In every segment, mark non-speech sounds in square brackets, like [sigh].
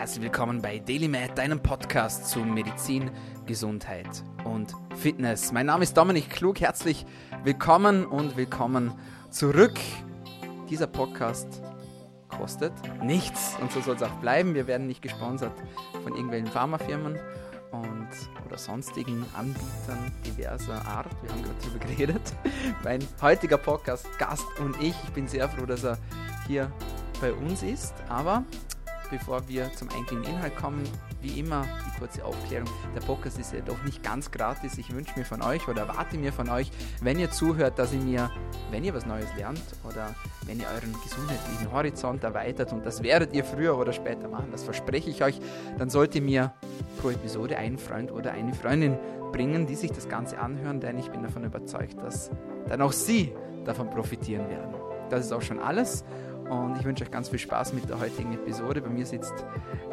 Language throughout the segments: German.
herzlich willkommen bei DailyMed, deinem Podcast zu Medizin, Gesundheit und Fitness. Mein Name ist Dominik Klug, herzlich willkommen und willkommen zurück. Dieser Podcast kostet nichts und so soll es auch bleiben. Wir werden nicht gesponsert von irgendwelchen Pharmafirmen und oder sonstigen Anbietern diverser Art. Wir haben gerade darüber geredet. [laughs] Mein heutiger Podcast-Gast und ich, ich bin sehr froh, dass er hier bei uns ist. Aber bevor wir zum eigentlichen Inhalt kommen, wie immer die kurze Aufklärung. Der Podcast ist ja doch nicht ganz gratis. Ich wünsche mir von euch oder erwarte mir von euch, wenn ihr zuhört, dass ihr mir, wenn ihr was Neues lernt oder wenn ihr euren gesundheitlichen Horizont erweitert und das werdet ihr früher oder später machen, das verspreche ich euch, dann sollt ihr mir pro Episode einen Freund oder eine Freundin bringen, die sich das Ganze anhören, denn ich bin davon überzeugt, dass dann auch sie davon profitieren werden. Das ist auch schon alles und ich wünsche euch ganz viel Spaß mit der heutigen Episode. Bei mir sitzt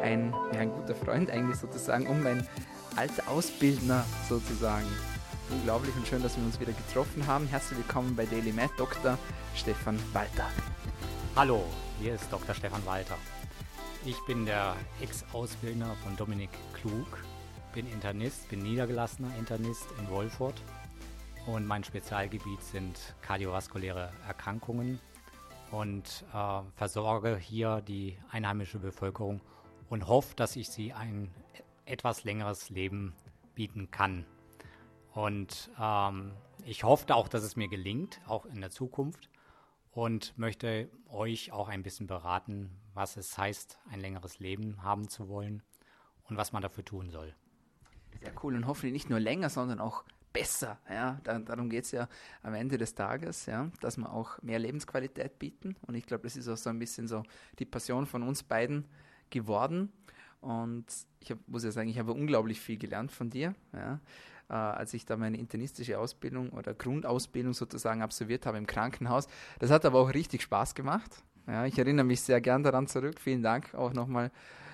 ein, ja, ein guter Freund eigentlich sozusagen und mein alter Ausbildner sozusagen. Unglaublich und schön, dass wir uns wieder getroffen haben. Herzlich willkommen bei Daily Med, Dr. Stefan Walter. Hallo, hier ist Dr. Stefan Walter. Ich bin der Ex-Ausbildner von Dominik Klug, bin Internist, bin niedergelassener Internist in Wolfurt und mein Spezialgebiet sind kardiovaskuläre Erkrankungen und äh, versorge hier die einheimische Bevölkerung und hoffe, dass ich sie ein etwas längeres Leben bieten kann. Und ähm, ich hoffe auch, dass es mir gelingt, auch in der Zukunft. Und möchte euch auch ein bisschen beraten, was es heißt, ein längeres Leben haben zu wollen und was man dafür tun soll. Sehr cool und hoffentlich nicht nur länger, sondern auch besser. Ja? Da, darum geht es ja am Ende des Tages, ja? dass wir auch mehr Lebensqualität bieten. Und ich glaube, das ist auch so ein bisschen so die Passion von uns beiden geworden. Und ich hab, muss ja sagen, ich habe unglaublich viel gelernt von dir. Ja? Äh, als ich da meine internistische Ausbildung oder Grundausbildung sozusagen absolviert habe im Krankenhaus. Das hat aber auch richtig Spaß gemacht. Ja, ich erinnere mich sehr gern daran zurück. Vielen Dank auch nochmal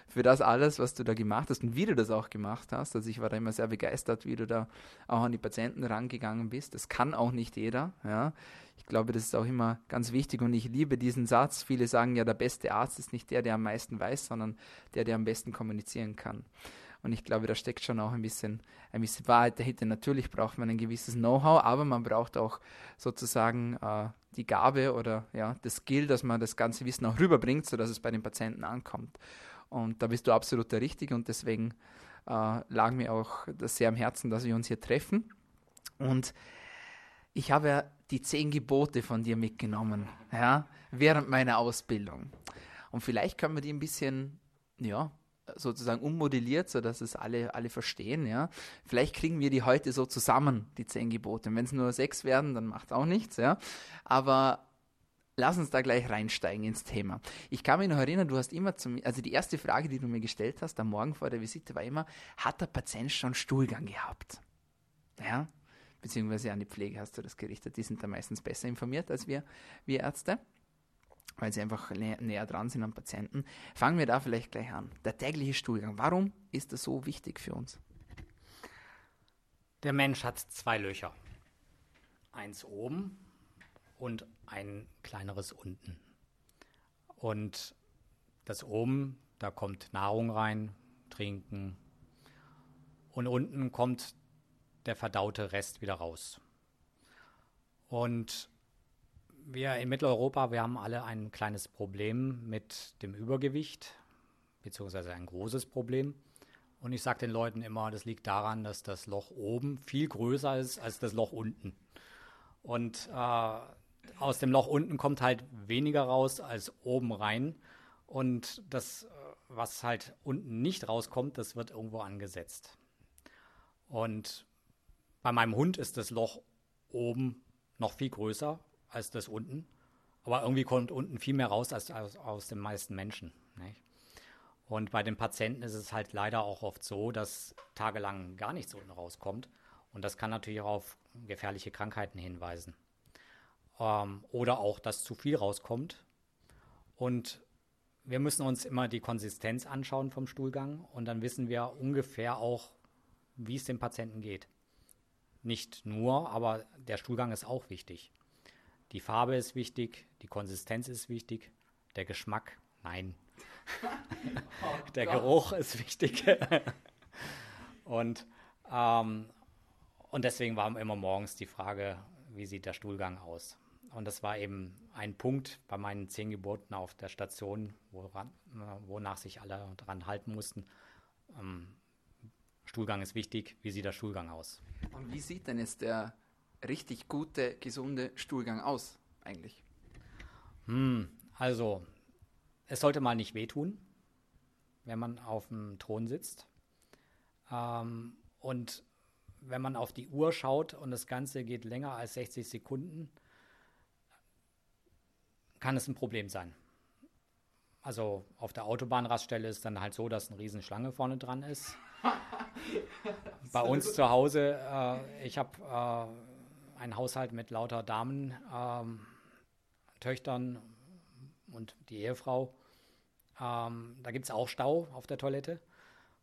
für das alles, was du da gemacht hast und wie du das auch gemacht hast. Also ich war da immer sehr begeistert, wie du da auch an die Patienten rangegangen bist. Das kann auch nicht jeder. Ja. Ich glaube, das ist auch immer ganz wichtig und ich liebe diesen Satz. Viele sagen ja, der beste Arzt ist nicht der, der am meisten weiß, sondern der, der am besten kommunizieren kann. Und ich glaube, da steckt schon auch ein bisschen, ein bisschen Wahrheit dahinter. Natürlich braucht man ein gewisses Know-how, aber man braucht auch sozusagen äh, die Gabe oder ja, das Skill, dass man das ganze Wissen auch rüberbringt, sodass es bei den Patienten ankommt. Und da bist du absolut der Richtige und deswegen äh, lag mir auch das sehr am Herzen, dass wir uns hier treffen. Und ich habe ja die zehn Gebote von dir mitgenommen, ja, während meiner Ausbildung. Und vielleicht können wir die ein bisschen, ja, sozusagen ummodelliert, sodass es alle, alle verstehen, ja. Vielleicht kriegen wir die heute so zusammen, die zehn Gebote. Wenn es nur sechs werden, dann macht es auch nichts, ja. Aber Lass uns da gleich reinsteigen ins Thema. Ich kann mich noch erinnern, du hast immer zum, also die erste Frage, die du mir gestellt hast am Morgen vor der Visite, war immer, hat der Patient schon Stuhlgang gehabt? Ja, beziehungsweise an die Pflege hast du das gerichtet. Die sind da meistens besser informiert als wir, wir Ärzte, weil sie einfach nä näher dran sind am Patienten. Fangen wir da vielleicht gleich an. Der tägliche Stuhlgang, warum ist das so wichtig für uns? Der Mensch hat zwei Löcher. Eins oben und ein kleineres unten. Und das oben, da kommt Nahrung rein, Trinken. Und unten kommt der verdaute Rest wieder raus. Und wir in Mitteleuropa, wir haben alle ein kleines Problem mit dem Übergewicht, beziehungsweise ein großes Problem. Und ich sage den Leuten immer, das liegt daran, dass das Loch oben viel größer ist als das Loch unten. Und äh, aus dem Loch unten kommt halt weniger raus als oben rein. Und das, äh, was halt unten nicht rauskommt, das wird irgendwo angesetzt. Und bei meinem Hund ist das Loch oben noch viel größer als das unten. Aber irgendwie kommt unten viel mehr raus als aus, aus den meisten Menschen. Nicht? Und bei den Patienten ist es halt leider auch oft so, dass tagelang gar nichts unten rauskommt. Und das kann natürlich auch auf gefährliche Krankheiten hinweisen ähm, oder auch, dass zu viel rauskommt. Und wir müssen uns immer die Konsistenz anschauen vom Stuhlgang und dann wissen wir ungefähr auch, wie es dem Patienten geht. Nicht nur, aber der Stuhlgang ist auch wichtig. Die Farbe ist wichtig, die Konsistenz ist wichtig, der Geschmack Nein. [laughs] oh, der Gott. Geruch ist wichtig. [laughs] und, ähm, und deswegen war immer morgens die Frage, wie sieht der Stuhlgang aus? Und das war eben ein Punkt bei meinen zehn Geburten auf der Station, woran, wonach sich alle daran halten mussten. Ähm, Stuhlgang ist wichtig. Wie sieht der Stuhlgang aus? Und wie sieht denn jetzt der richtig gute, gesunde Stuhlgang aus eigentlich? Hm, also, es sollte mal nicht wehtun, wenn man auf dem Thron sitzt. Ähm, und wenn man auf die Uhr schaut und das Ganze geht länger als 60 Sekunden, kann es ein Problem sein. Also auf der Autobahnraststelle ist dann halt so, dass eine Riesenschlange vorne dran ist. [laughs] Bei uns zu Hause, äh, ich habe äh, einen Haushalt mit lauter Damen, ähm, Töchtern und die Ehefrau. Ähm, da gibt es auch Stau auf der Toilette.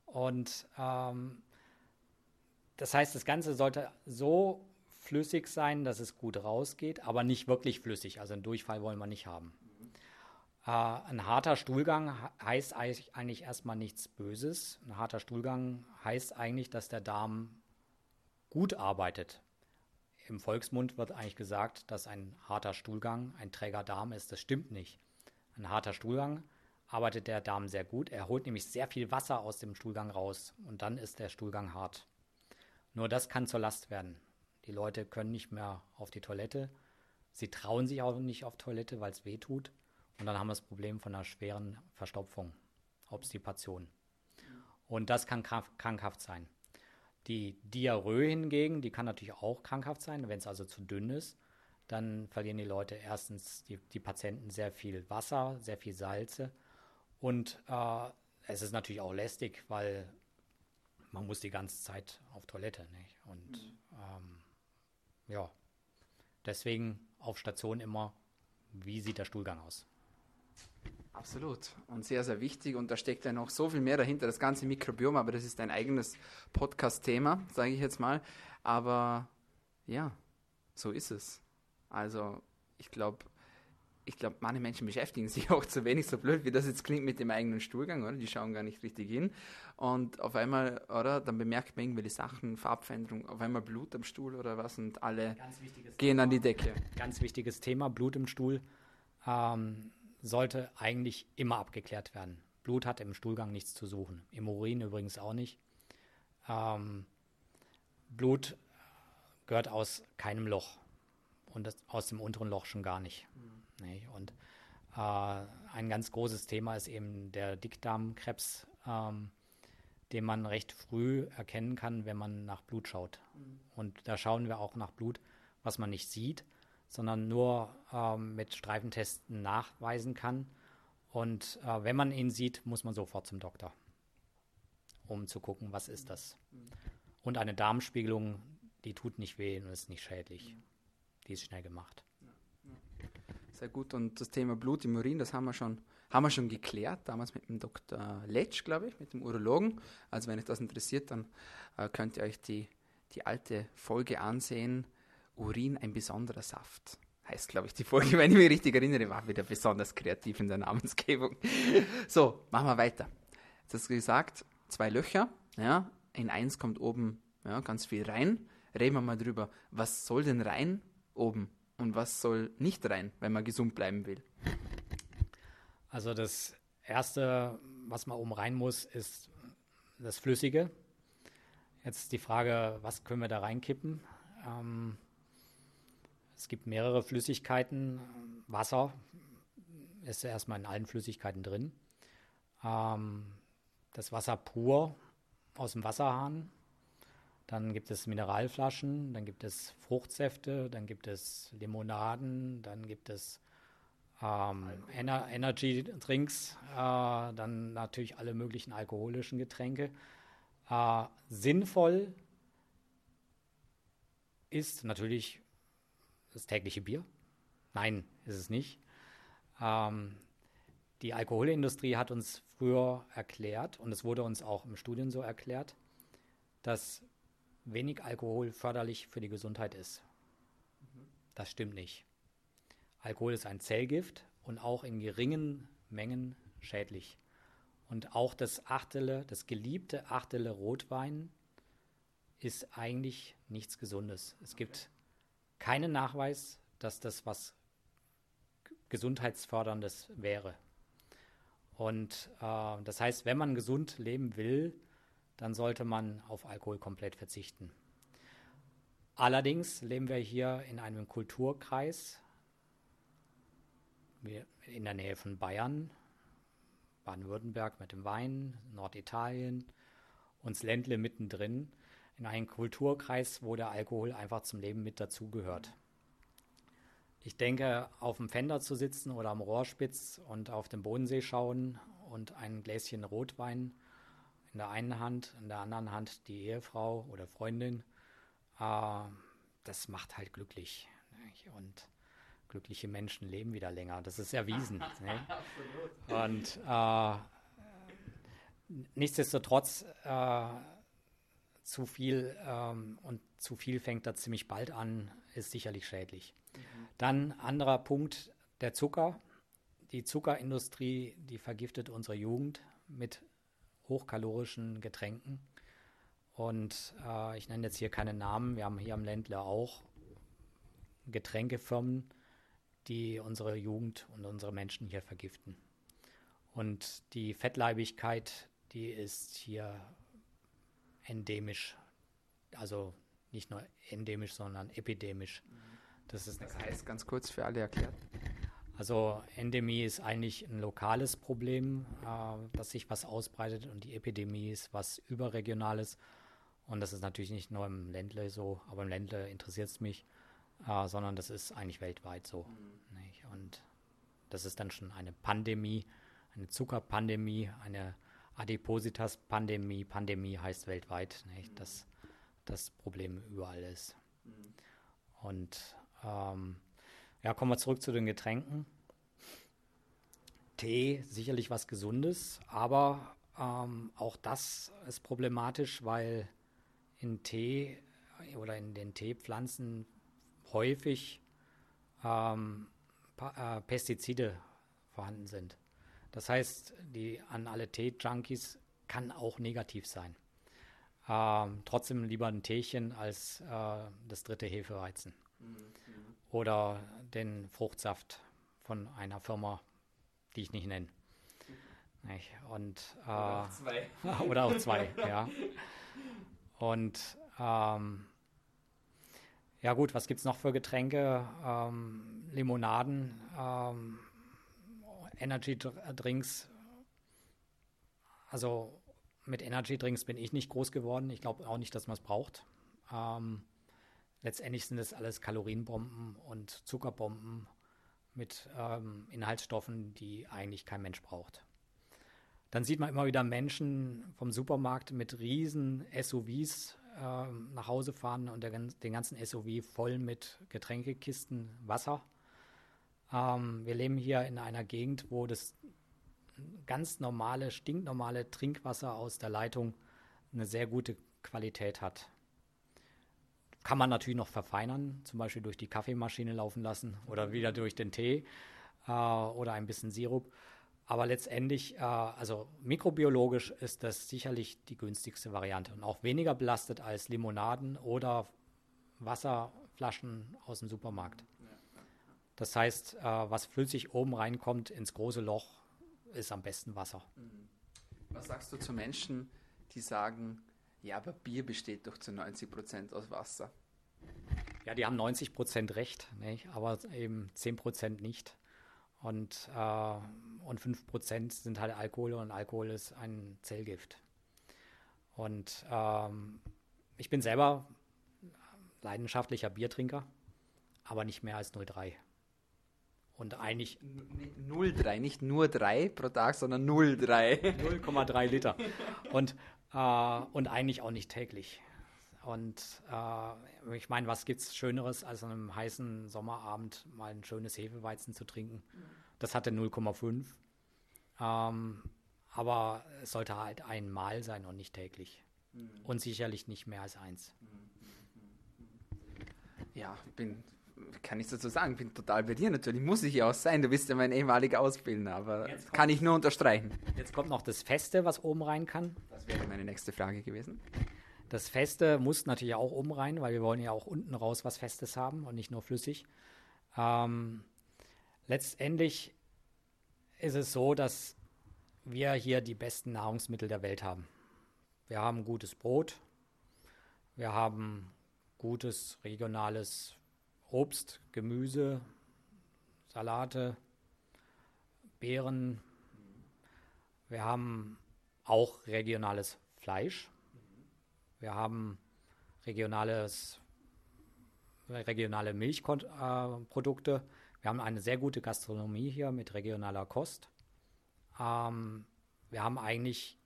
Und ähm, das heißt, das Ganze sollte so flüssig sein, dass es gut rausgeht, aber nicht wirklich flüssig. Also einen Durchfall wollen wir nicht haben. Äh, ein harter Stuhlgang heißt eigentlich erstmal nichts Böses. Ein harter Stuhlgang heißt eigentlich, dass der Darm gut arbeitet. Im Volksmund wird eigentlich gesagt, dass ein harter Stuhlgang ein träger Darm ist. Das stimmt nicht. Ein harter Stuhlgang arbeitet der Darm sehr gut. Er holt nämlich sehr viel Wasser aus dem Stuhlgang raus und dann ist der Stuhlgang hart. Nur das kann zur Last werden. Die Leute können nicht mehr auf die Toilette. Sie trauen sich auch nicht auf Toilette, weil es weh tut. Und dann haben wir das Problem von einer schweren Verstopfung, Obstipation. Und das kann krankhaft sein. Die Diarrhoe hingegen, die kann natürlich auch krankhaft sein, wenn es also zu dünn ist. Dann verlieren die Leute erstens, die, die Patienten, sehr viel Wasser, sehr viel Salze. Und äh, es ist natürlich auch lästig, weil man muss die ganze Zeit auf Toilette. Nicht? Und mhm. ähm, ja, deswegen auf Station immer, wie sieht der Stuhlgang aus? Absolut. Und sehr, sehr wichtig. Und da steckt ja noch so viel mehr dahinter, das ganze Mikrobiom, aber das ist ein eigenes Podcast-Thema, sage ich jetzt mal. Aber ja, so ist es. Also, ich glaube, ich glaube, manche Menschen beschäftigen sich [laughs] auch zu wenig, so blöd wie das jetzt klingt mit dem eigenen Stuhlgang, oder? Die schauen gar nicht richtig hin. Und auf einmal, oder? Dann bemerkt man irgendwelche Sachen, Farbveränderung, auf einmal Blut am Stuhl oder was und alle gehen Thema. an die Decke. [laughs] Ganz wichtiges Thema, Blut im Stuhl ähm, sollte eigentlich immer abgeklärt werden. Blut hat im Stuhlgang nichts zu suchen. Im Urin übrigens auch nicht. Ähm, Blut gehört aus keinem Loch und aus dem unteren Loch schon gar nicht. Mhm. Nee, und äh, ein ganz großes Thema ist eben der Dickdarmkrebs, ähm, den man recht früh erkennen kann, wenn man nach Blut schaut. Mhm. Und da schauen wir auch nach Blut, was man nicht sieht, sondern nur ähm, mit Streifentesten nachweisen kann. Und äh, wenn man ihn sieht, muss man sofort zum Doktor, um zu gucken, was ist das. Mhm. Und eine Darmspiegelung, die tut nicht weh und ist nicht schädlich. Mhm. Die ist schnell gemacht sehr gut. Und das Thema Blut im Urin, das haben wir schon, haben wir schon geklärt, damals mit dem Dr. Letsch, glaube ich, mit dem Urologen. Also wenn euch das interessiert, dann äh, könnt ihr euch die, die alte Folge ansehen. Urin, ein besonderer Saft. Heißt, glaube ich, die Folge, [laughs] wenn ich mich richtig erinnere, war wieder besonders kreativ in der Namensgebung. [laughs] so, machen wir weiter. Jetzt hast du gesagt, zwei Löcher, ja, in eins kommt oben ja, ganz viel rein. Reden wir mal drüber, was soll denn rein oben? Und was soll nicht rein, wenn man gesund bleiben will? Also das Erste, was man oben rein muss, ist das Flüssige. Jetzt die Frage, was können wir da reinkippen? Ähm, es gibt mehrere Flüssigkeiten. Wasser ist erstmal in allen Flüssigkeiten drin. Ähm, das Wasser pur aus dem Wasserhahn dann gibt es Mineralflaschen, dann gibt es Fruchtsäfte, dann gibt es Limonaden, dann gibt es ähm, Ener Energy Drinks, äh, dann natürlich alle möglichen alkoholischen Getränke. Äh, sinnvoll ist natürlich das tägliche Bier. Nein, ist es nicht. Ähm, die Alkoholindustrie hat uns früher erklärt, und es wurde uns auch im Studium so erklärt, dass wenig Alkohol förderlich für die Gesundheit ist. Das stimmt nicht. Alkohol ist ein Zellgift und auch in geringen Mengen schädlich. Und auch das Achtele, das geliebte Achtele Rotwein ist eigentlich nichts Gesundes. Es gibt keinen Nachweis, dass das was Gesundheitsförderndes wäre. Und äh, das heißt, wenn man gesund leben will, dann sollte man auf Alkohol komplett verzichten. Allerdings leben wir hier in einem Kulturkreis in der Nähe von Bayern, Baden-Württemberg mit dem Wein, Norditalien und das Ländle mittendrin, in einem Kulturkreis, wo der Alkohol einfach zum Leben mit dazugehört. Ich denke, auf dem Fender zu sitzen oder am Rohrspitz und auf den Bodensee schauen und ein Gläschen Rotwein in der einen Hand, in der anderen Hand die Ehefrau oder Freundin, äh, das macht halt glücklich. Nicht? Und glückliche Menschen leben wieder länger. Das ist erwiesen. [laughs] ne? Und äh, nichtsdestotrotz äh, zu viel ähm, und zu viel fängt da ziemlich bald an, ist sicherlich schädlich. Mhm. Dann anderer Punkt, der Zucker. Die Zuckerindustrie, die vergiftet unsere Jugend mit hochkalorischen Getränken. Und äh, ich nenne jetzt hier keine Namen. Wir haben hier am Ländler auch Getränkefirmen, die unsere Jugend und unsere Menschen hier vergiften. Und die Fettleibigkeit, die ist hier endemisch. Also nicht nur endemisch, sondern epidemisch. Das, ist das heißt ganz kurz für alle erklärt. Also Endemie ist eigentlich ein lokales Problem, äh, dass sich was ausbreitet und die Epidemie ist was überregionales. Und das ist natürlich nicht nur im Ländle so, aber im Ländle interessiert es mich, äh, sondern das ist eigentlich weltweit so. Mhm. Und das ist dann schon eine Pandemie, eine Zuckerpandemie, eine Adipositas-Pandemie. Pandemie heißt weltweit, nicht? dass das Problem überall ist. Mhm. Und ähm, ja, kommen wir zurück zu den Getränken. Tee, sicherlich was Gesundes, aber ähm, auch das ist problematisch, weil in Tee oder in den Teepflanzen häufig ähm, äh, Pestizide vorhanden sind. Das heißt, die an alle Tee-Junkies kann auch negativ sein. Ähm, trotzdem lieber ein Teechen als äh, das dritte Hefeweizen. Mhm. Oder den Fruchtsaft von einer Firma, die ich nicht nenne. Nicht? Und, äh, oder auch zwei. [laughs] oder auch zwei, [laughs] ja. Und ähm, ja gut, was gibt es noch für Getränke? Ähm, Limonaden, ähm, Energy Drinks. Also mit Energy Drinks bin ich nicht groß geworden. Ich glaube auch nicht, dass man es braucht. Ähm, letztendlich sind es alles Kalorienbomben und Zuckerbomben mit ähm, Inhaltsstoffen, die eigentlich kein Mensch braucht. Dann sieht man immer wieder Menschen vom Supermarkt mit riesen SUVs äh, nach Hause fahren und der, den ganzen SUV voll mit Getränkekisten, Wasser. Ähm, wir leben hier in einer Gegend, wo das ganz normale, stinknormale Trinkwasser aus der Leitung eine sehr gute Qualität hat. Kann man natürlich noch verfeinern, zum Beispiel durch die Kaffeemaschine laufen lassen oder wieder durch den Tee äh, oder ein bisschen Sirup. Aber letztendlich, äh, also mikrobiologisch ist das sicherlich die günstigste Variante und auch weniger belastet als Limonaden oder Wasserflaschen aus dem Supermarkt. Das heißt, äh, was flüssig oben reinkommt ins große Loch, ist am besten Wasser. Was sagst du zu Menschen, die sagen, ja, aber Bier besteht doch zu 90 Prozent aus Wasser? Ja, die haben 90 Prozent recht, nicht? aber eben 10 Prozent nicht. Und, äh, und 5 Prozent sind halt Alkohol und Alkohol ist ein Zellgift. Und ähm, ich bin selber leidenschaftlicher Biertrinker, aber nicht mehr als 0,3. Und eigentlich. 0,3, nicht nur 3 pro Tag, sondern 0,3. 0,3 Liter. Und, und eigentlich auch nicht täglich. Und äh, ich meine, was gibt es Schöneres, als an einem heißen Sommerabend mal ein schönes Hefeweizen zu trinken? Das hatte 0,5. Ähm, aber es sollte halt einmal sein und nicht täglich. Mhm. Und sicherlich nicht mehr als eins. Ja, ich bin kann ich dazu sagen, bin total bei dir natürlich, muss ich ja auch sein, du bist ja mein ehemaliger Ausbildner, aber kann ich nur unterstreichen. Jetzt kommt noch das Feste, was oben rein kann. Das wäre meine nächste Frage gewesen. Das Feste muss natürlich auch oben rein, weil wir wollen ja auch unten raus was Festes haben und nicht nur flüssig. Ähm, letztendlich ist es so, dass wir hier die besten Nahrungsmittel der Welt haben. Wir haben gutes Brot, wir haben gutes regionales Obst, Gemüse, Salate, Beeren. Wir haben auch regionales Fleisch. Wir haben regionales, regionale Milchprodukte. Wir haben eine sehr gute Gastronomie hier mit regionaler Kost. Ähm, wir haben eigentlich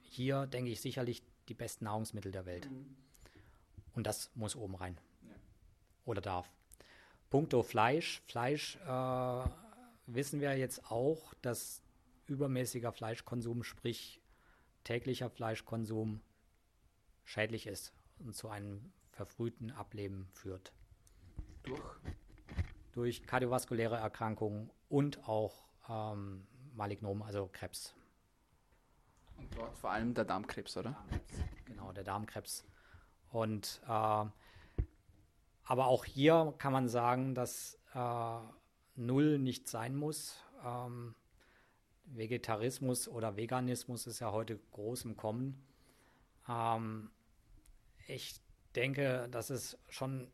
hier, denke ich, sicherlich die besten Nahrungsmittel der Welt. Mhm. Und das muss oben rein. Ja. Oder darf. Punkto Fleisch. Fleisch äh, wissen wir jetzt auch, dass übermäßiger Fleischkonsum, sprich täglicher Fleischkonsum, schädlich ist und zu einem verfrühten Ableben führt. Durch? Durch kardiovaskuläre Erkrankungen und auch ähm, Malignom, also Krebs. Und dort vor allem der Darmkrebs, oder? Darmkrebs. Genau, der Darmkrebs. Und äh, aber auch hier kann man sagen, dass äh, Null nicht sein muss. Ähm, Vegetarismus oder Veganismus ist ja heute groß im Kommen. Ähm, ich denke, dass es schon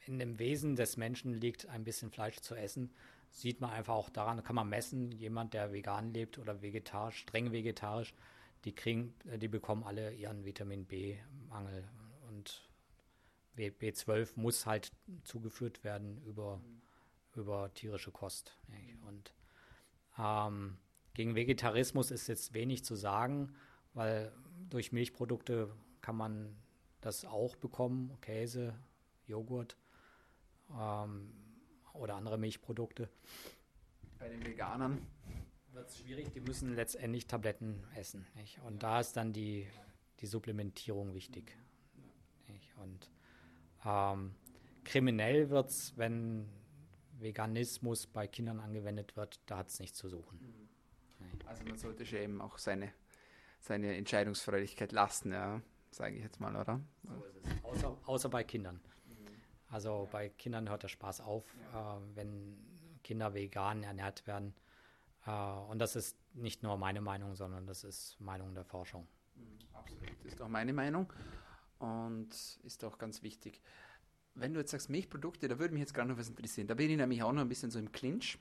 in dem Wesen des Menschen liegt, ein bisschen Fleisch zu essen. Sieht man einfach auch daran, kann man messen, jemand, der vegan lebt oder vegetarisch, streng vegetarisch, die kriegen, die bekommen alle ihren Vitamin B-Mangel B12 muss halt zugeführt werden über, über tierische Kost. Und ähm, gegen Vegetarismus ist jetzt wenig zu sagen, weil durch Milchprodukte kann man das auch bekommen, Käse, Joghurt ähm, oder andere Milchprodukte. Bei den Veganern wird es schwierig, die müssen letztendlich Tabletten essen. Nicht? Und ja. da ist dann die, die Supplementierung wichtig. Ja. Und ähm, kriminell wird es, wenn Veganismus bei Kindern angewendet wird, da hat es nichts zu suchen. Mhm. Also man sollte schon eben auch seine, seine Entscheidungsfreudigkeit lassen, ja, sage ich jetzt mal, oder? So ist es. Außer, außer bei Kindern. Mhm. Also ja. bei Kindern hört der Spaß auf, ja. äh, wenn Kinder vegan ernährt werden. Äh, und das ist nicht nur meine Meinung, sondern das ist Meinung der Forschung. Mhm. Absolut, das ist auch meine Meinung und ist auch ganz wichtig. Wenn du jetzt sagst Milchprodukte, da würde mich jetzt gerade noch was interessieren. Da bin ich nämlich auch noch ein bisschen so im Clinch.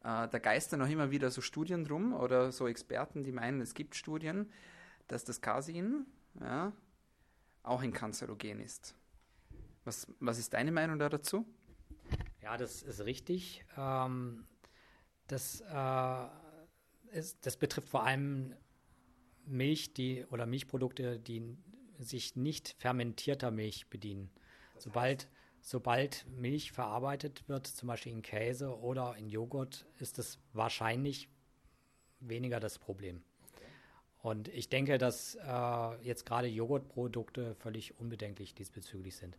Äh, da geistern noch immer wieder so Studien drum oder so Experten, die meinen, es gibt Studien, dass das Casein ja, auch ein Kanzerogen ist. Was, was ist deine Meinung da dazu? Ja, das ist richtig. Ähm, das, äh, ist, das betrifft vor allem Milch, die oder Milchprodukte, die sich nicht fermentierter Milch bedienen. sobald, sobald Milch verarbeitet wird, zum Beispiel in Käse oder in Joghurt, ist es wahrscheinlich weniger das Problem. Und ich denke, dass äh, jetzt gerade Joghurtprodukte völlig unbedenklich diesbezüglich sind.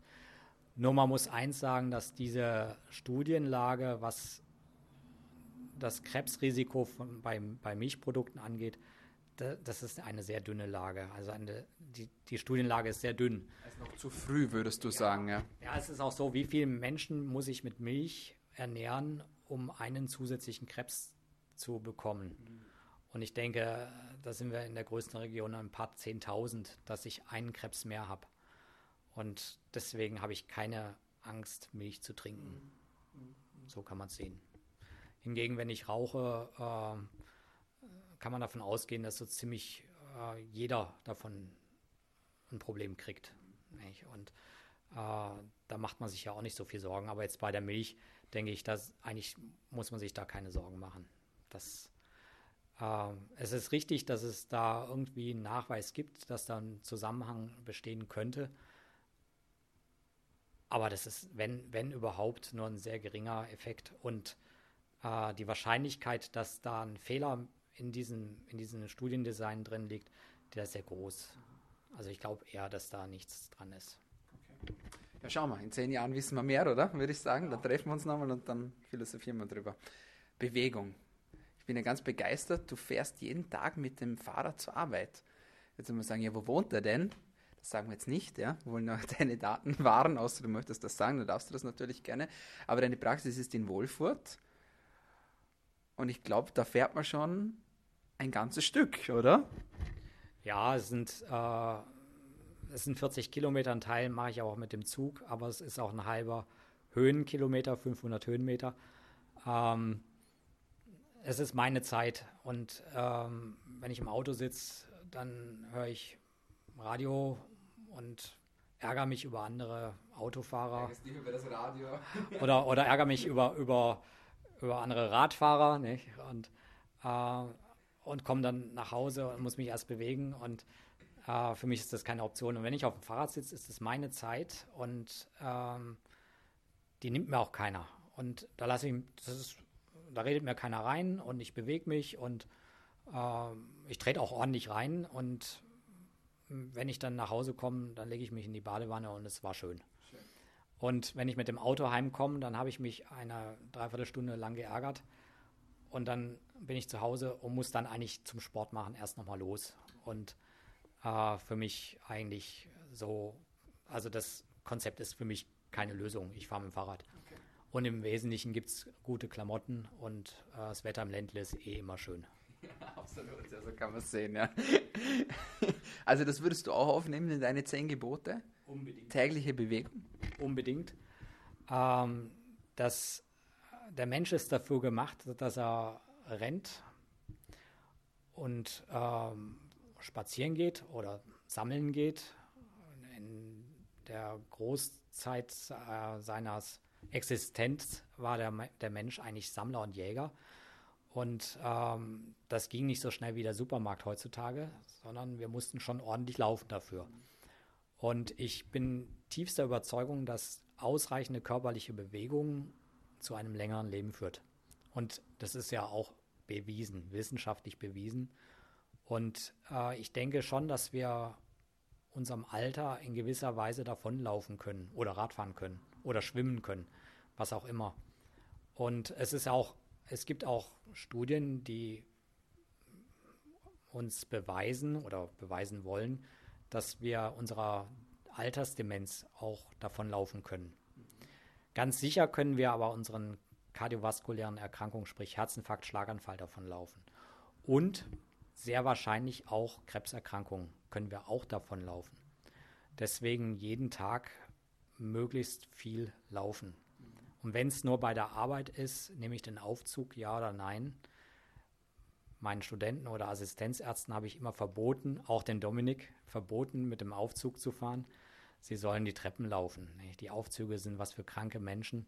Nur man muss eins sagen, dass diese Studienlage, was das Krebsrisiko von, bei, bei Milchprodukten angeht, das ist eine sehr dünne Lage. Also eine, die, die Studienlage ist sehr dünn. Es ist noch zu früh, würdest du ja. sagen, ja? Ja, es ist auch so, wie viele Menschen muss ich mit Milch ernähren, um einen zusätzlichen Krebs zu bekommen? Mhm. Und ich denke, da sind wir in der größten Region ein paar Zehntausend, dass ich einen Krebs mehr habe. Und deswegen habe ich keine Angst, Milch zu trinken. Mhm. So kann man es sehen. Hingegen, wenn ich rauche, äh, kann man davon ausgehen, dass so ziemlich äh, jeder davon ein Problem kriegt. Nicht? Und äh, da macht man sich ja auch nicht so viel Sorgen. Aber jetzt bei der Milch denke ich, dass eigentlich muss man sich da keine Sorgen machen. Das, äh, es ist richtig, dass es da irgendwie einen Nachweis gibt, dass da ein Zusammenhang bestehen könnte. Aber das ist, wenn, wenn überhaupt, nur ein sehr geringer Effekt. Und äh, die Wahrscheinlichkeit, dass da ein Fehler in diesem, in diesem Studiendesign drin liegt, der ist sehr groß. Also ich glaube eher, dass da nichts dran ist. Okay. Ja, schauen wir, in zehn Jahren wissen wir mehr, oder? Würde ich sagen. Dann treffen wir uns nochmal und dann philosophieren wir drüber. Bewegung. Ich bin ja ganz begeistert. Du fährst jeden Tag mit dem Fahrrad zur Arbeit. Jetzt muss man sagen, ja, wo wohnt er denn? Das sagen wir jetzt nicht, ja. Wir wollen noch [laughs] deine Daten wahren, außer du möchtest das sagen, dann darfst du das natürlich gerne. Aber deine Praxis ist in Wohlfurt. Und ich glaube, da fährt man schon ein ganzes Stück, oder? Ja, es sind, äh, es sind 40 Kilometer. Ein Teil mache ich auch mit dem Zug, aber es ist auch ein halber Höhenkilometer, 500 Höhenmeter. Ähm, es ist meine Zeit und ähm, wenn ich im Auto sitze, dann höre ich Radio und ärgere mich über andere Autofahrer. Über [laughs] oder, oder ärgere mich über, über, über andere Radfahrer nicht? und, äh, und komme dann nach Hause und muss mich erst bewegen und äh, für mich ist das keine Option. Und wenn ich auf dem Fahrrad sitze, ist es meine Zeit und ähm, die nimmt mir auch keiner. Und da lasse ich, das ist da redet mir keiner rein und ich bewege mich und äh, ich trete auch ordentlich rein und wenn ich dann nach Hause komme, dann lege ich mich in die Badewanne und es war schön. schön. Und wenn ich mit dem Auto heimkomme, dann habe ich mich eine Dreiviertelstunde lang geärgert und dann bin ich zu Hause und muss dann eigentlich zum Sport machen erst nochmal los. Und äh, für mich eigentlich so, also das Konzept ist für mich keine Lösung. Ich fahre mit dem Fahrrad. Und im Wesentlichen gibt es gute Klamotten und äh, das Wetter im Ländle ist eh immer schön. [laughs] Ja, absolut, ja, so kann man es sehen, ja. [laughs] Also das würdest du auch aufnehmen in deine zehn Gebote? Unbedingt. Tägliche Bewegung? Unbedingt. Ähm, das, der Mensch ist dafür gemacht, dass er rennt und ähm, spazieren geht oder sammeln geht. In der Großzeit äh, seines Existenz war der, der Mensch eigentlich Sammler und Jäger. Und ähm, das ging nicht so schnell wie der Supermarkt heutzutage, sondern wir mussten schon ordentlich laufen dafür. Und ich bin tiefster Überzeugung, dass ausreichende körperliche Bewegung zu einem längeren Leben führt. Und das ist ja auch bewiesen, wissenschaftlich bewiesen. Und äh, ich denke schon, dass wir unserem Alter in gewisser Weise davonlaufen können oder Radfahren können oder schwimmen können, was auch immer. Und es ist auch, es gibt auch Studien, die uns beweisen oder beweisen wollen, dass wir unserer Altersdemenz auch davonlaufen können. Ganz sicher können wir aber unseren kardiovaskulären Erkrankungen, sprich Herzinfarkt, Schlaganfall davonlaufen. Und sehr wahrscheinlich auch Krebserkrankungen können wir auch davonlaufen. Deswegen jeden Tag möglichst viel laufen. Und wenn es nur bei der Arbeit ist, nehme ich den Aufzug, ja oder nein. Meinen Studenten oder Assistenzärzten habe ich immer verboten, auch den Dominik, verboten, mit dem Aufzug zu fahren. Sie sollen die Treppen laufen. Die Aufzüge sind was für kranke Menschen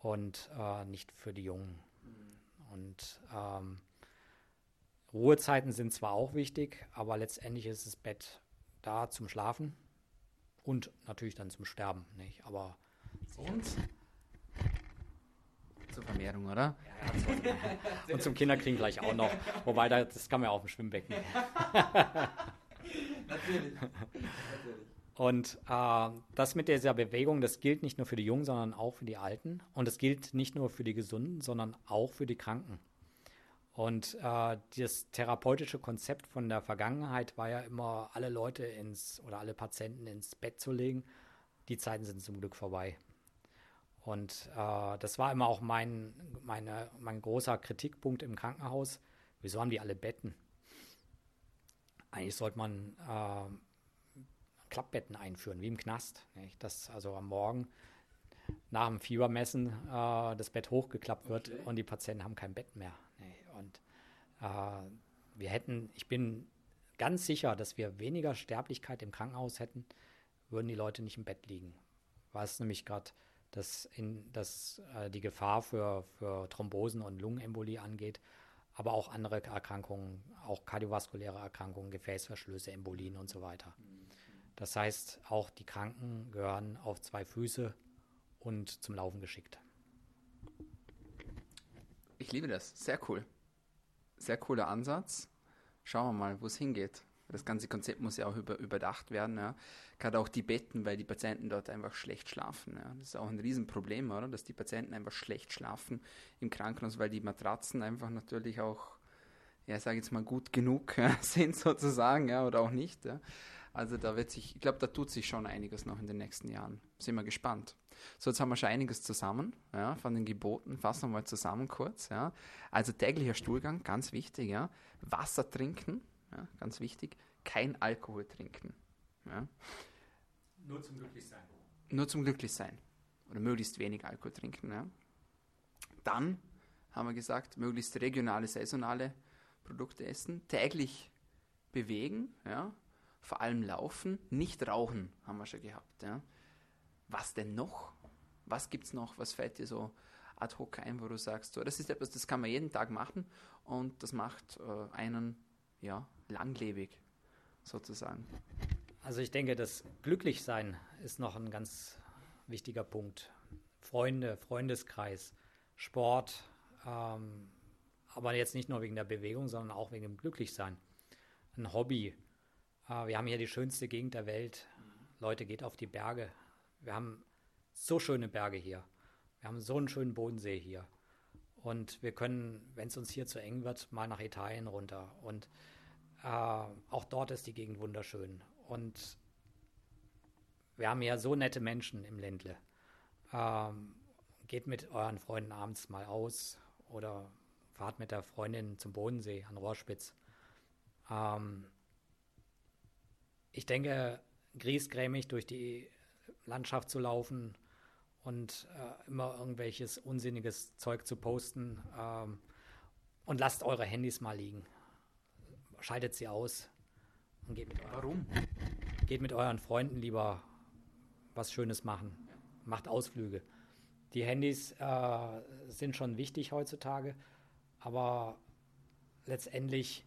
und äh, nicht für die Jungen. Und ähm, Ruhezeiten sind zwar auch wichtig, aber letztendlich ist das Bett da zum Schlafen und natürlich dann zum Sterben, nicht? Aber und zur Vermehrung, oder? Ja, ja, und zum Kinderkriegen gleich auch noch. Wobei, das kann man ja auf dem Schwimmbecken. [laughs] Natürlich. Und äh, das mit dieser Bewegung, das gilt nicht nur für die Jungen, sondern auch für die Alten. Und es gilt nicht nur für die Gesunden, sondern auch für die Kranken. Und äh, das therapeutische Konzept von der Vergangenheit war ja immer, alle Leute ins oder alle Patienten ins Bett zu legen. Die Zeiten sind zum Glück vorbei. Und äh, das war immer auch mein, meine, mein großer Kritikpunkt im Krankenhaus. Wieso haben die alle Betten? Eigentlich sollte man äh, Klappbetten einführen, wie im Knast. Nicht? Dass also am Morgen nach dem Fiebermessen äh, das Bett hochgeklappt wird okay. und die Patienten haben kein Bett mehr. Und äh, wir hätten, ich bin ganz sicher, dass wir weniger Sterblichkeit im Krankenhaus hätten, würden die Leute nicht im Bett liegen. Was nämlich gerade das das, äh, die Gefahr für, für Thrombosen und Lungenembolie angeht, aber auch andere Erkrankungen, auch kardiovaskuläre Erkrankungen, Gefäßverschlüsse, Embolien und so weiter. Das heißt, auch die Kranken gehören auf zwei Füße und zum Laufen geschickt. Ich liebe das, sehr cool sehr cooler Ansatz. Schauen wir mal, wo es hingeht. Das ganze Konzept muss ja auch über, überdacht werden. Ja. Gerade auch die Betten, weil die Patienten dort einfach schlecht schlafen. Ja. Das ist auch ein Riesenproblem, oder? Dass die Patienten einfach schlecht schlafen im Krankenhaus, weil die Matratzen einfach natürlich auch, ja, sage jetzt mal, gut genug [laughs] ja, sind sozusagen, ja, oder auch nicht. Ja. Also da wird sich, ich glaube, da tut sich schon einiges noch in den nächsten Jahren. Sind wir gespannt. So, jetzt haben wir schon einiges zusammen, ja, von den Geboten. Fassen wir mal zusammen kurz, ja. Also täglicher Stuhlgang, ganz wichtig, ja. Wasser trinken, ja, ganz wichtig. Kein Alkohol trinken, ja. Nur zum Glücklichsein. Nur zum Glücklichsein. Oder möglichst wenig Alkohol trinken, ja. Dann haben wir gesagt, möglichst regionale, saisonale Produkte essen. Täglich bewegen, ja vor allem Laufen, nicht Rauchen, haben wir schon gehabt. Ja. Was denn noch? Was gibt es noch? Was fällt dir so ad hoc ein, wo du sagst, so, das ist etwas, das kann man jeden Tag machen und das macht äh, einen ja, langlebig sozusagen. Also ich denke, das Glücklichsein ist noch ein ganz wichtiger Punkt. Freunde, Freundeskreis, Sport, ähm, aber jetzt nicht nur wegen der Bewegung, sondern auch wegen dem Glücklichsein. Ein Hobby, wir haben hier die schönste Gegend der Welt. Leute, geht auf die Berge. Wir haben so schöne Berge hier. Wir haben so einen schönen Bodensee hier. Und wir können, wenn es uns hier zu eng wird, mal nach Italien runter. Und äh, auch dort ist die Gegend wunderschön. Und wir haben ja so nette Menschen im Ländle. Ähm, geht mit euren Freunden abends mal aus oder fahrt mit der Freundin zum Bodensee an Rohrspitz. Ähm, ich denke, griesgrämig durch die Landschaft zu laufen und äh, immer irgendwelches unsinniges Zeug zu posten. Ähm, und lasst eure Handys mal liegen. Schaltet sie aus und geht mit, Warum? geht mit euren Freunden lieber was Schönes machen. Macht Ausflüge. Die Handys äh, sind schon wichtig heutzutage, aber letztendlich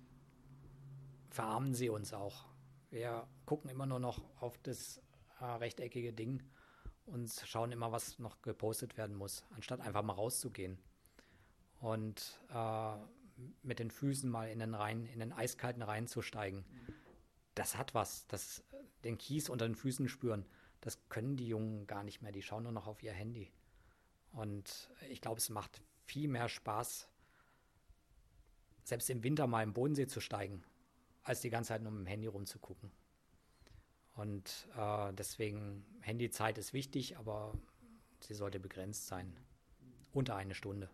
verarmen sie uns auch. Wir gucken immer nur noch auf das äh, rechteckige Ding und schauen immer, was noch gepostet werden muss, anstatt einfach mal rauszugehen und äh, mit den Füßen mal in den Rhein, in den eiskalten Rhein zu steigen. Das hat was, das den Kies unter den Füßen spüren. Das können die Jungen gar nicht mehr. Die schauen nur noch auf ihr Handy. Und ich glaube, es macht viel mehr Spaß, selbst im Winter mal im Bodensee zu steigen als die ganze Zeit nur mit dem Handy rumzugucken. Und äh, deswegen, Handyzeit ist wichtig, aber sie sollte begrenzt sein. Unter eine Stunde.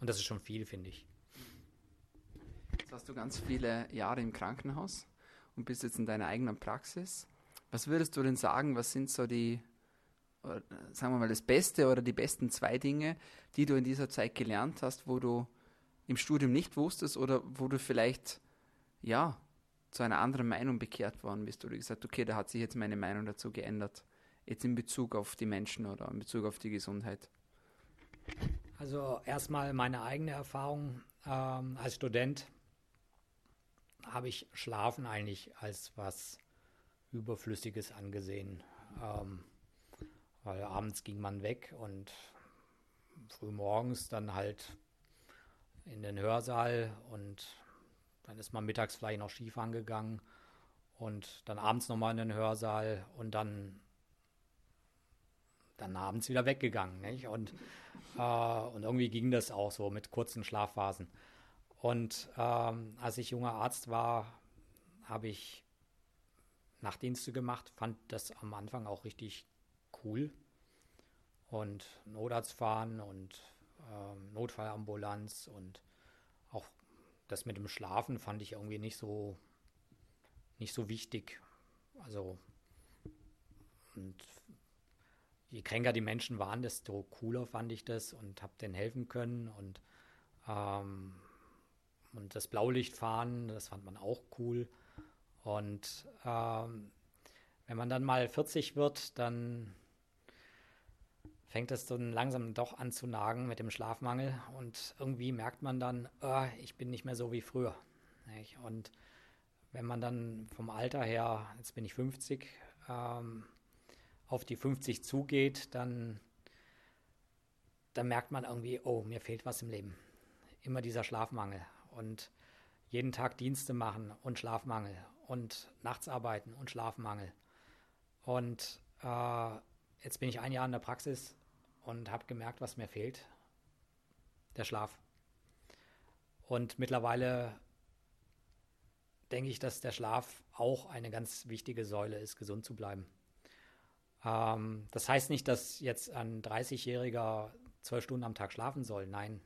Und das ist schon viel, finde ich. Jetzt hast du ganz viele Jahre im Krankenhaus und bist jetzt in deiner eigenen Praxis. Was würdest du denn sagen, was sind so die, oder, sagen wir mal, das Beste oder die besten zwei Dinge, die du in dieser Zeit gelernt hast, wo du im Studium nicht wusstest oder wo du vielleicht, ja, zu einer anderen Meinung bekehrt worden bist oder gesagt, okay, da hat sich jetzt meine Meinung dazu geändert, jetzt in Bezug auf die Menschen oder in Bezug auf die Gesundheit? Also erstmal meine eigene Erfahrung ähm, als Student habe ich Schlafen eigentlich als was Überflüssiges angesehen. Ähm, weil abends ging man weg und früh morgens dann halt in den Hörsaal und dann ist man mittags vielleicht noch Skifahren gegangen und dann abends nochmal in den Hörsaal und dann, dann abends wieder weggegangen. Nicht? Und, äh, und irgendwie ging das auch so mit kurzen Schlafphasen. Und ähm, als ich junger Arzt war, habe ich Nachtdienste gemacht, fand das am Anfang auch richtig cool. Und Notarzt fahren und ähm, Notfallambulanz und das mit dem Schlafen fand ich irgendwie nicht so, nicht so wichtig. Also, und je kränker die Menschen waren, desto cooler fand ich das und habe denen helfen können. Und, ähm, und das Blaulichtfahren, das fand man auch cool. Und ähm, wenn man dann mal 40 wird, dann fängt es dann langsam doch an zu nagen mit dem Schlafmangel und irgendwie merkt man dann, oh, ich bin nicht mehr so wie früher. Und wenn man dann vom Alter her, jetzt bin ich 50, ähm, auf die 50 zugeht, dann, dann merkt man irgendwie, oh, mir fehlt was im Leben. Immer dieser Schlafmangel und jeden Tag Dienste machen und Schlafmangel und nachts arbeiten und Schlafmangel. Und äh, jetzt bin ich ein Jahr in der Praxis und habe gemerkt, was mir fehlt. Der Schlaf. Und mittlerweile denke ich, dass der Schlaf auch eine ganz wichtige Säule ist, gesund zu bleiben. Ähm, das heißt nicht, dass jetzt ein 30-Jähriger zwölf Stunden am Tag schlafen soll. Nein.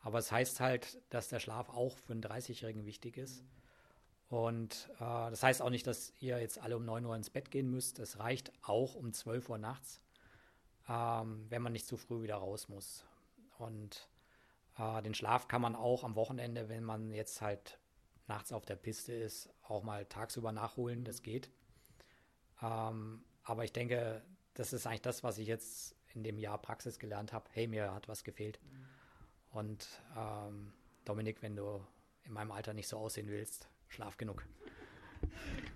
Aber es heißt halt, dass der Schlaf auch für einen 30-Jährigen wichtig ist. Und äh, das heißt auch nicht, dass ihr jetzt alle um 9 Uhr ins Bett gehen müsst. Es reicht auch um 12 Uhr nachts, ähm, wenn man nicht zu früh wieder raus muss. Und äh, den Schlaf kann man auch am Wochenende, wenn man jetzt halt nachts auf der Piste ist, auch mal tagsüber nachholen. Das geht. Ähm, aber ich denke, das ist eigentlich das, was ich jetzt in dem Jahr Praxis gelernt habe. Hey, mir hat was gefehlt. Und ähm, Dominik, wenn du in meinem Alter nicht so aussehen willst, schlaf genug.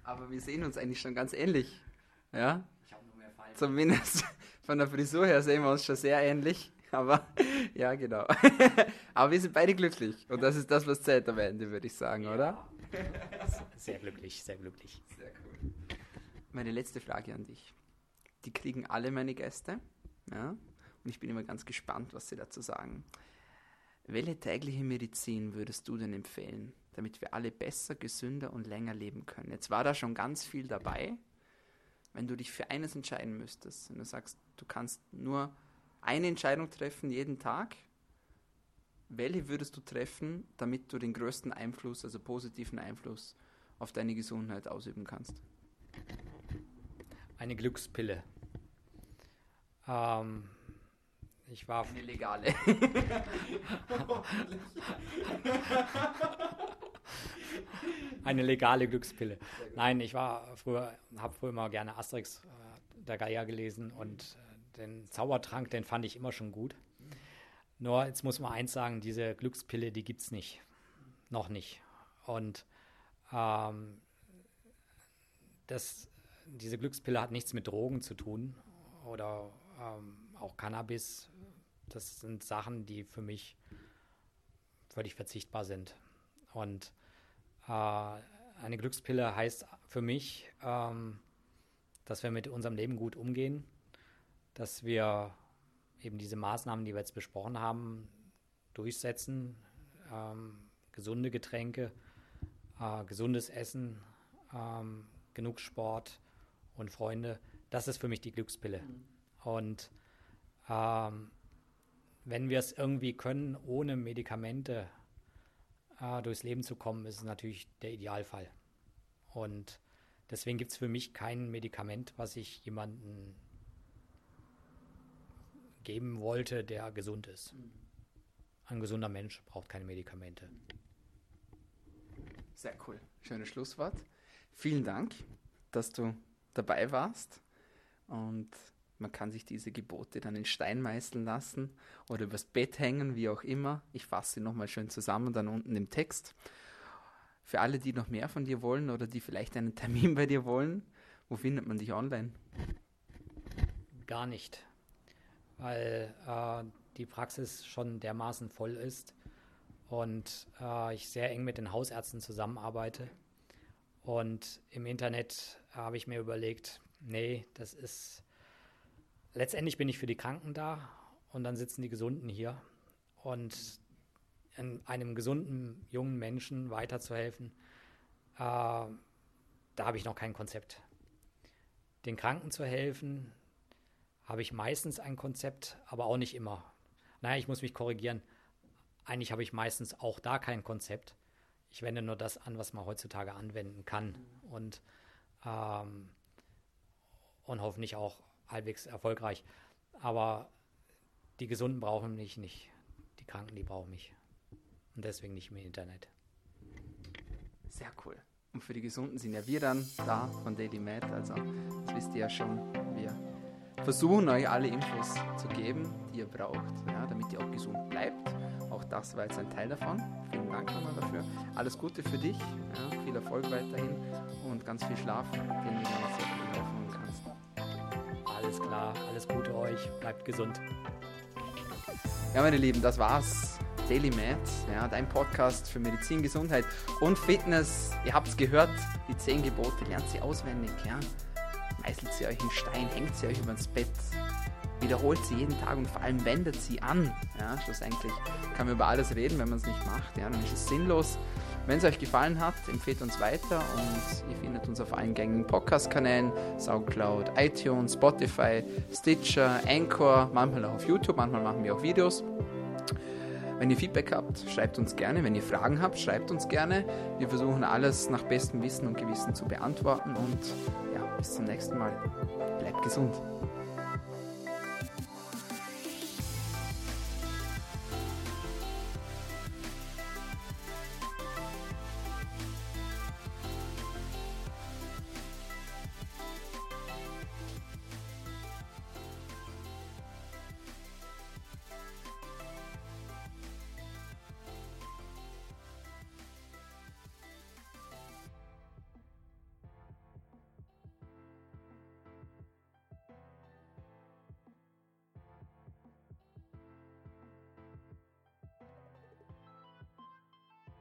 Aber wir sehen uns eigentlich schon ganz ähnlich. Ja? Ich habe nur mehr Falten. Zumindest von der Frisur her sehen wir uns schon sehr ähnlich. [laughs] Aber ja, genau. [laughs] Aber wir sind beide glücklich. Und das ist das, was zählt am Ende, würde ich sagen, ja. oder? [laughs] Sehr glücklich, sehr glücklich. Sehr cool. Meine letzte Frage an dich. Die kriegen alle meine Gäste. Ja? Und ich bin immer ganz gespannt, was sie dazu sagen. Welche tägliche Medizin würdest du denn empfehlen, damit wir alle besser, gesünder und länger leben können? Jetzt war da schon ganz viel dabei. Wenn du dich für eines entscheiden müsstest, wenn du sagst, du kannst nur eine Entscheidung treffen jeden Tag, welche würdest du treffen, damit du den größten Einfluss, also positiven Einfluss auf deine Gesundheit ausüben kannst? Eine Glückspille. Ähm, ich war. Eine legale. [laughs] [laughs] Eine legale Glückspille. Nein, ich war früher, habe früher mal gerne Asterix äh, der Geier gelesen und äh, den Zaubertrank, den fand ich immer schon gut. Nur jetzt muss man eins sagen, diese Glückspille, die gibt es nicht. Noch nicht. Und ähm, das, diese Glückspille hat nichts mit Drogen zu tun oder ähm, auch Cannabis. Das sind Sachen, die für mich völlig verzichtbar sind. Und eine Glückspille heißt für mich, ähm, dass wir mit unserem Leben gut umgehen, dass wir eben diese Maßnahmen, die wir jetzt besprochen haben, durchsetzen. Ähm, gesunde Getränke, äh, gesundes Essen, ähm, genug Sport und Freunde. Das ist für mich die Glückspille. Mhm. Und ähm, wenn wir es irgendwie können, ohne Medikamente äh, durchs Leben zu kommen, ist natürlich der Idealfall. Und deswegen gibt es für mich kein Medikament, was ich jemandem geben wollte, der gesund ist. Ein gesunder Mensch braucht keine Medikamente. Sehr cool. Schönes Schlusswort. Vielen Dank, dass du dabei warst. Und man kann sich diese Gebote dann in Stein meißeln lassen oder übers Bett hängen, wie auch immer. Ich fasse sie nochmal schön zusammen, dann unten im Text. Für alle, die noch mehr von dir wollen oder die vielleicht einen Termin bei dir wollen, wo findet man dich online? Gar nicht, weil äh, die Praxis schon dermaßen voll ist und äh, ich sehr eng mit den Hausärzten zusammenarbeite. Und im Internet habe ich mir überlegt, nee, das ist letztendlich bin ich für die Kranken da und dann sitzen die Gesunden hier. Und einem gesunden jungen Menschen weiterzuhelfen, äh, da habe ich noch kein Konzept. Den Kranken zu helfen, habe ich meistens ein Konzept, aber auch nicht immer. Naja, ich muss mich korrigieren. Eigentlich habe ich meistens auch da kein Konzept. Ich wende nur das an, was man heutzutage anwenden kann. Und, ähm, und hoffentlich auch halbwegs erfolgreich. Aber die Gesunden brauchen mich nicht. Die Kranken, die brauchen mich. Und deswegen nicht mehr Internet. Sehr cool. Und für die Gesunden sind ja wir dann da von Daily Med. Also, das wisst ihr ja schon. Wir versuchen euch alle Infos zu geben, die ihr braucht, ja, damit ihr auch gesund bleibt. Auch das war jetzt ein Teil davon. Vielen Dank nochmal dafür. Alles Gute für dich. Ja, viel Erfolg weiterhin und ganz viel Schlaf, den jetzt sehr aufnehmen kannst. Alles klar, alles Gute euch, bleibt gesund. Ja, meine Lieben, das war's. Daily Med, ja, dein Podcast für Medizin, Gesundheit und Fitness. Ihr habt es gehört, die zehn Gebote, lernt sie auswendig, ja. Meißelt sie euch in Stein, hängt sie euch übers Bett, wiederholt sie jeden Tag und vor allem wendet sie an. Ja, schlussendlich kann man über alles reden, wenn man es nicht macht, ja, dann ist es sinnlos. Wenn es euch gefallen hat, empfehlt uns weiter und ihr findet uns auf allen gängigen Podcast-Kanälen, Soundcloud, iTunes, Spotify, Stitcher, Anchor, manchmal auch auf YouTube, manchmal machen wir auch Videos. Wenn ihr Feedback habt, schreibt uns gerne. Wenn ihr Fragen habt, schreibt uns gerne. Wir versuchen alles nach bestem Wissen und Gewissen zu beantworten und ja, bis zum nächsten Mal. Bleibt gesund.